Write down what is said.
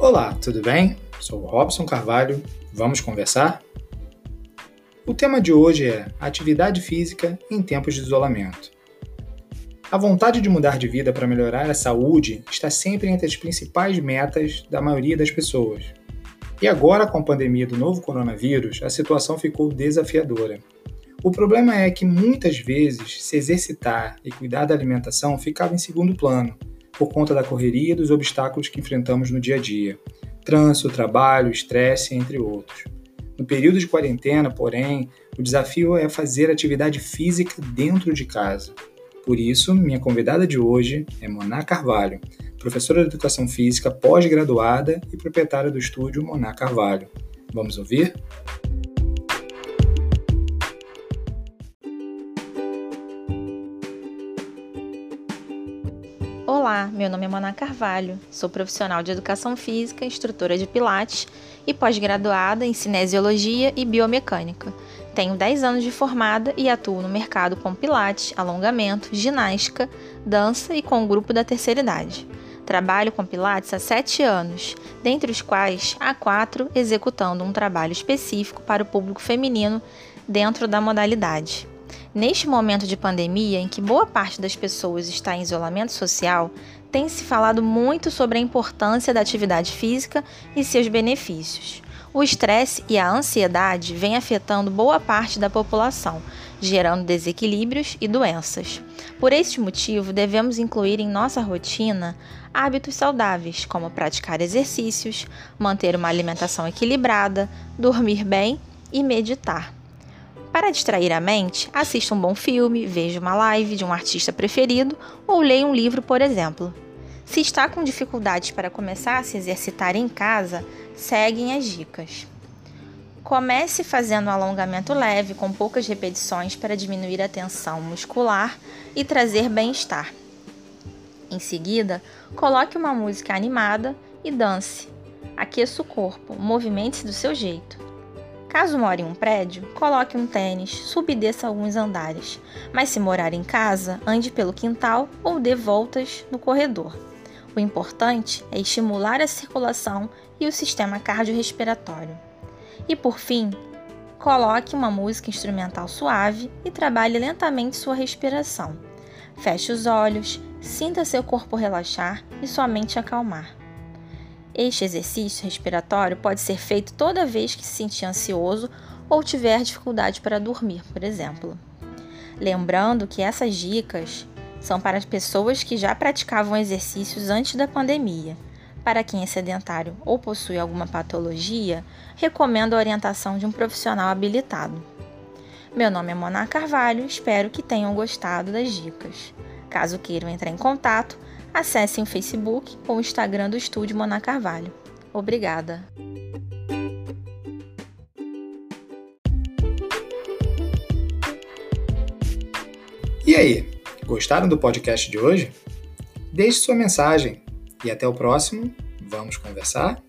Olá, tudo bem? Sou Robson Carvalho. Vamos conversar? O tema de hoje é atividade física em tempos de isolamento. A vontade de mudar de vida para melhorar a saúde está sempre entre as principais metas da maioria das pessoas. E agora, com a pandemia do novo coronavírus, a situação ficou desafiadora. O problema é que muitas vezes se exercitar e cuidar da alimentação ficava em segundo plano, por conta da correria e dos obstáculos que enfrentamos no dia a dia trânsito, trabalho, estresse, entre outros. No período de quarentena, porém, o desafio é fazer atividade física dentro de casa. Por isso, minha convidada de hoje é Moná Carvalho, professora de Educação Física pós-graduada e proprietária do estúdio Moná Carvalho. Vamos ouvir? Olá, meu nome é Moná Carvalho, sou profissional de Educação Física, instrutora de Pilates e pós-graduada em Cinesiologia e Biomecânica. Tenho 10 anos de formada e atuo no mercado com Pilates, alongamento, ginástica, dança e com o grupo da terceira idade. Trabalho com Pilates há 7 anos, dentre os quais há 4 executando um trabalho específico para o público feminino dentro da modalidade. Neste momento de pandemia, em que boa parte das pessoas está em isolamento social, tem se falado muito sobre a importância da atividade física e seus benefícios. O estresse e a ansiedade vêm afetando boa parte da população, gerando desequilíbrios e doenças. Por este motivo, devemos incluir em nossa rotina hábitos saudáveis, como praticar exercícios, manter uma alimentação equilibrada, dormir bem e meditar. Para distrair a mente, assista um bom filme, veja uma live de um artista preferido ou leia um livro, por exemplo. Se está com dificuldades para começar a se exercitar em casa, seguem as dicas. Comece fazendo um alongamento leve com poucas repetições para diminuir a tensão muscular e trazer bem-estar. Em seguida, coloque uma música animada e dance. Aqueça o corpo, movimente-se do seu jeito. Caso more em um prédio, coloque um tênis, suba e desça alguns andares. Mas se morar em casa, ande pelo quintal ou dê voltas no corredor. O importante é estimular a circulação e o sistema cardiorrespiratório. E por fim, coloque uma música instrumental suave e trabalhe lentamente sua respiração. Feche os olhos, sinta seu corpo relaxar e sua mente acalmar. Este exercício respiratório pode ser feito toda vez que se sentir ansioso ou tiver dificuldade para dormir, por exemplo. Lembrando que essas dicas são para as pessoas que já praticavam exercícios antes da pandemia. Para quem é sedentário ou possui alguma patologia, recomendo a orientação de um profissional habilitado. Meu nome é Mona Carvalho, espero que tenham gostado das dicas. Caso queiram entrar em contato, acessem o Facebook ou o Instagram do Estúdio Mona Carvalho. Obrigada! E aí, gostaram do podcast de hoje? Deixe sua mensagem e até o próximo. Vamos conversar?